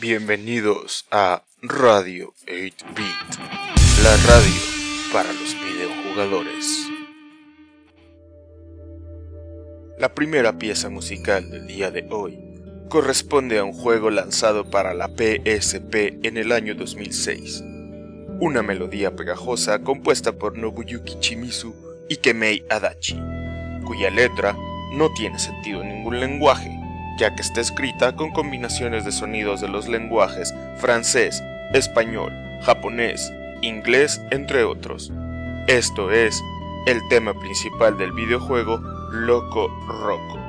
Bienvenidos a Radio 8-Bit, la radio para los videojugadores. La primera pieza musical del día de hoy corresponde a un juego lanzado para la PSP en el año 2006. Una melodía pegajosa compuesta por Nobuyuki Chimizu y Kemei Adachi, cuya letra no tiene sentido en ningún lenguaje, ya que está escrita con combinaciones de sonidos de los lenguajes francés, español, japonés, inglés, entre otros. Esto es el tema principal del videojuego Loco Roco.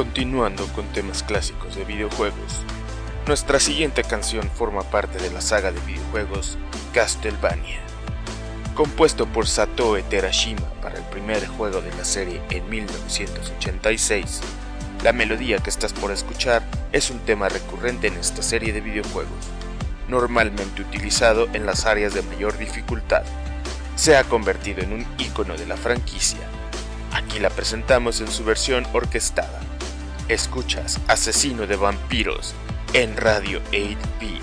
Continuando con temas clásicos de videojuegos, nuestra siguiente canción forma parte de la saga de videojuegos Castlevania. Compuesto por Satoe Terashima para el primer juego de la serie en 1986, la melodía que estás por escuchar es un tema recurrente en esta serie de videojuegos, normalmente utilizado en las áreas de mayor dificultad. Se ha convertido en un icono de la franquicia. Aquí la presentamos en su versión orquestada. Escuchas Asesino de Vampiros en Radio 8-Bit.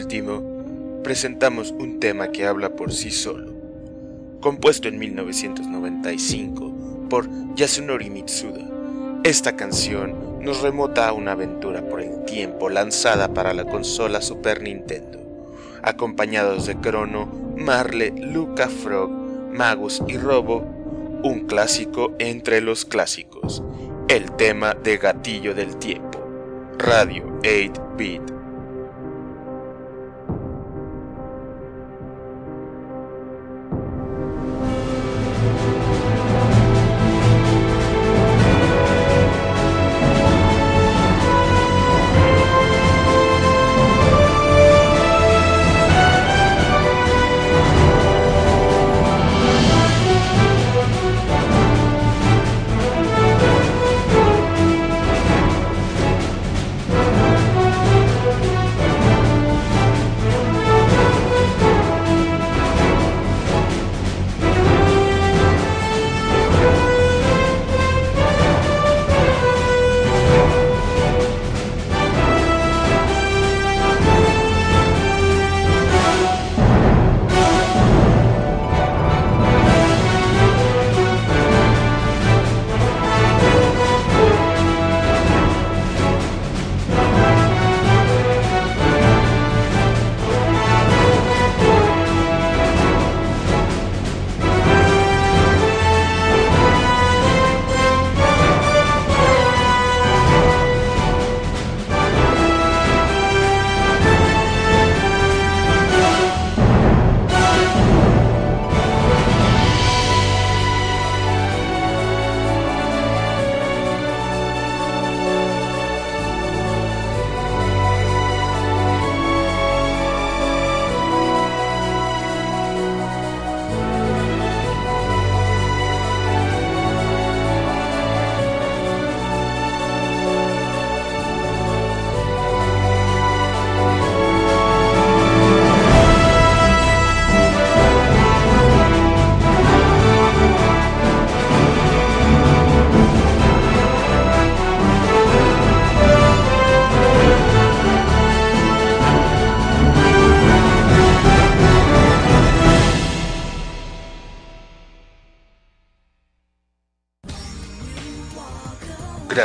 Último, presentamos un tema que habla por sí solo. Compuesto en 1995 por Yasunori Mitsuda, esta canción nos remota a una aventura por el tiempo lanzada para la consola Super Nintendo, acompañados de Crono, Marle, Luca Frog, Magus y Robo, un clásico entre los clásicos, el tema de Gatillo del Tiempo, Radio 8-Bit.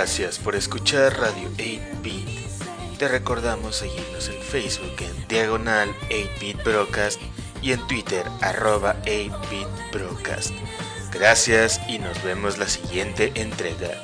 Gracias por escuchar Radio 8-Bit. Te recordamos seguirnos en Facebook en Diagonal 8-Bit Broadcast y en Twitter arroba 8-Bit Broadcast. Gracias y nos vemos la siguiente entrega.